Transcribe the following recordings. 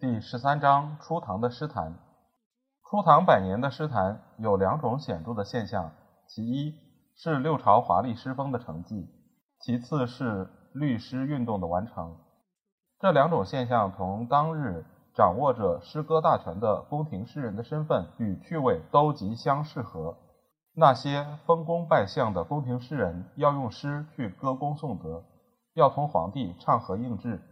第十三章：初唐的诗坛。初唐百年的诗坛有两种显著的现象：其一是六朝华丽诗风的成绩，其次是律诗运动的完成。这两种现象同当日掌握着诗歌大权的宫廷诗人的身份与趣味都极相适合。那些封功拜相的宫廷诗人要用诗去歌功颂德，要同皇帝唱和应制，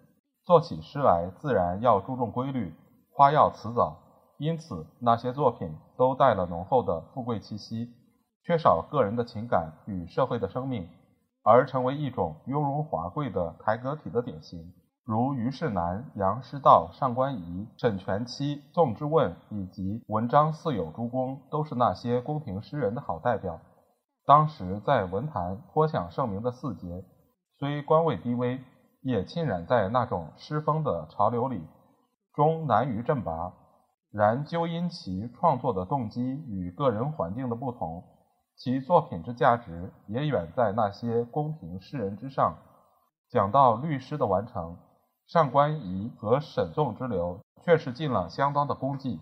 做起诗来自然要注重规律，花要辞藻，因此那些作品都带了浓厚的富贵气息，缺少个人的情感与社会的生命，而成为一种雍容华贵的台阁体的典型。如虞世南、杨师道、上官仪、沈佺期、宋之问以及文章四友诸公，都是那些宫廷诗人的好代表。当时在文坛颇享盛名的四杰，虽官位低微，也浸染在那种诗风的潮流里，终难于振拔。然究因其创作的动机与个人环境的不同，其作品之价值也远在那些宫廷诗人之上。讲到律诗的完成。上官仪和沈仲之流却是尽了相当的功绩，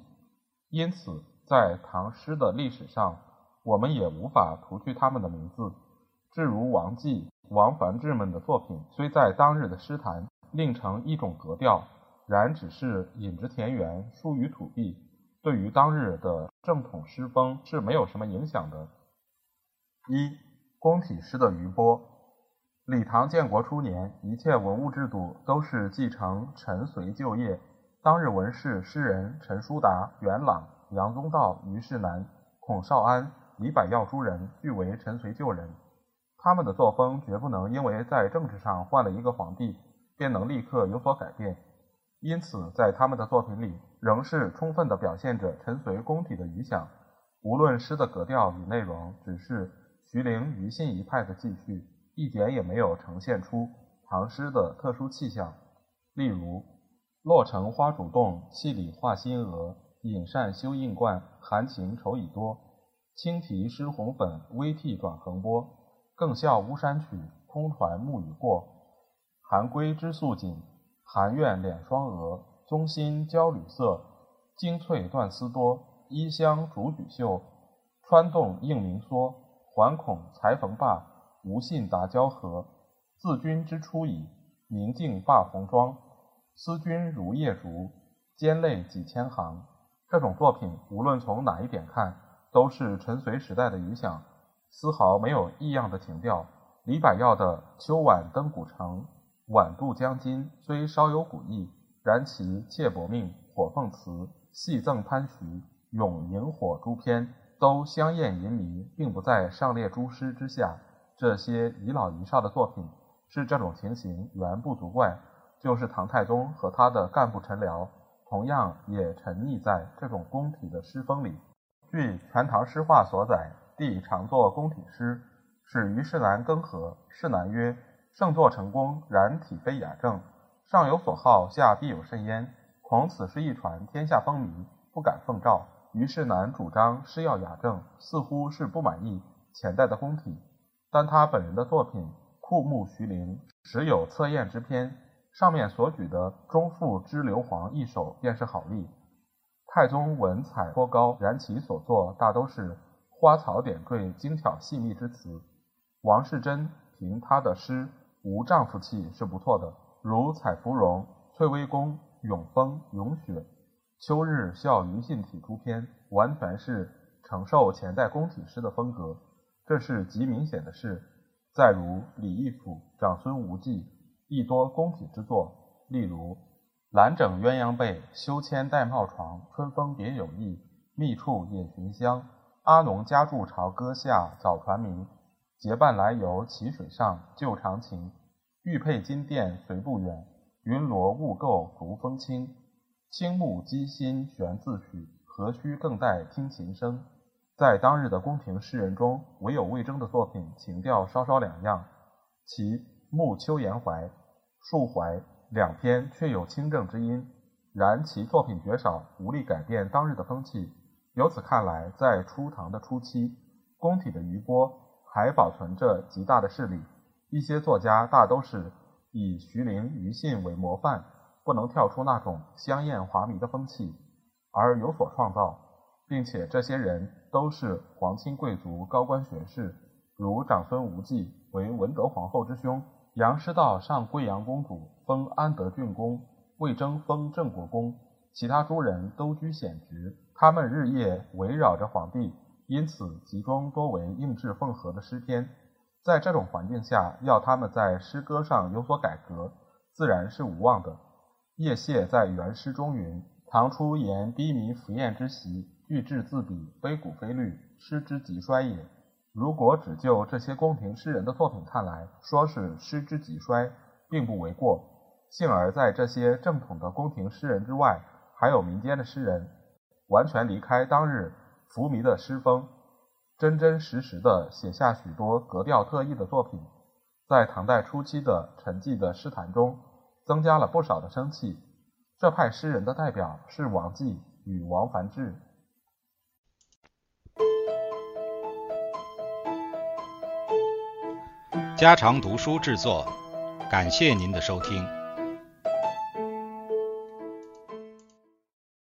因此在唐诗的历史上，我们也无法除去他们的名字。至如王继、王梵志们的作品，虽在当日的诗坛另成一种格调，然只是隐之田园，疏于土地，对于当日的正统诗风是没有什么影响的。一宫体诗的余波。李唐建国初年，一切文物制度都是继承陈隋旧业。当日文士、诗人陈叔达、元朗、杨宗道、虞世南、孔绍安、李百药诸人，俱为陈隋旧人。他们的作风绝不能因为在政治上换了一个皇帝，便能立刻有所改变。因此，在他们的作品里，仍是充分地表现着陈隋宫体的余响。无论诗的格调与内容，只是徐陵、庾信一派的继续。一点也没有呈现出唐诗的特殊气象，例如“洛城花主动，气里画新娥。隐善修印冠，含情愁已多。轻提湿红粉，微涕转横波。更笑巫山曲，空传暮雨过。寒归知素锦，寒怨敛双额。宗心焦缕色，精翠断丝多。衣香竹举袖，穿动应明梭。环恐裁缝罢。无信达交合，自君之初矣。明镜罢红妆，思君如夜烛，兼泪几千行。这种作品，无论从哪一点看，都是陈隋时代的影响，丝毫没有异样的情调。李百药的《秋晚登古城》《晚渡江津》虽稍有古意，然其《妾薄命》《火凤词》《戏赠潘徐》《咏萤火》诸篇，都香艳淫靡，并不在上列诸诗之下。这些遗老遗少的作品，是这种情形原不足怪。就是唐太宗和他的干部臣僚，同样也沉溺在这种宫体的诗风里。据《全唐诗话》所载，帝常作宫体诗，使虞世南更合。世南曰：“圣作成功，然体非雅正，上有所好，下必有甚焉。恐此事一传，天下风靡，不敢奉诏。”虞世南主张诗要雅正，似乎是不满意前代的宫体。但他本人的作品《酷木徐陵》时有测验之篇，上面所举的“中赋之硫磺”一首便是好例。太宗文采颇高，然其所作大都是花草点缀、精巧细密之词。王世贞评他的诗无丈夫气是不错的，如《采芙蓉》《翠微宫》《咏风》《咏雪》《秋日笑余信体》诸篇，完全是承受前代宫体诗的风格。这是极明显的事。再如李义府、长孙无忌，亦多宫体之作。例如“兰整鸳鸯被，修千玳瑁床。春风别有意，密处引寻香。阿农家住朝歌下，早传名。结伴来游齐水上，旧长情。玉佩金殿随不远，云罗雾垢逐风清。青木击心悬自许，何须更待听琴声。在当日的宫廷诗人中，唯有魏征的作品情调稍稍两样，其《暮秋言怀》《述怀》两篇却有清正之音，然其作品绝少，无力改变当日的风气。由此看来，在初唐的初期，宫体的余波还保存着极大的势力。一些作家大都是以徐陵、庾信为模范，不能跳出那种香艳华靡的风气，而有所创造，并且这些人都是皇亲贵族、高官学士，如长孙无忌为文德皇后之兄，杨师道上贵阳公主，封安德郡公，魏征封郑国公，其他诸人都居显职。他们日夜围绕着皇帝，因此集中多为应制奉和的诗篇。在这种环境下，要他们在诗歌上有所改革，自然是无望的。叶谢在原诗中云：“唐初言低迷浮艳之习，句句自比，悲古非律，诗之极衰也。”如果只就这些宫廷诗人的作品看来，说是诗之极衰，并不为过。幸而在这些正统的宫廷诗人之外，还有民间的诗人。完全离开当日浮靡的诗风，真真实实的写下许多格调特异的作品，在唐代初期的沉寂的诗坛中，增加了不少的生气。这派诗人的代表是王绩与王梵志。家常读书制作，感谢您的收听。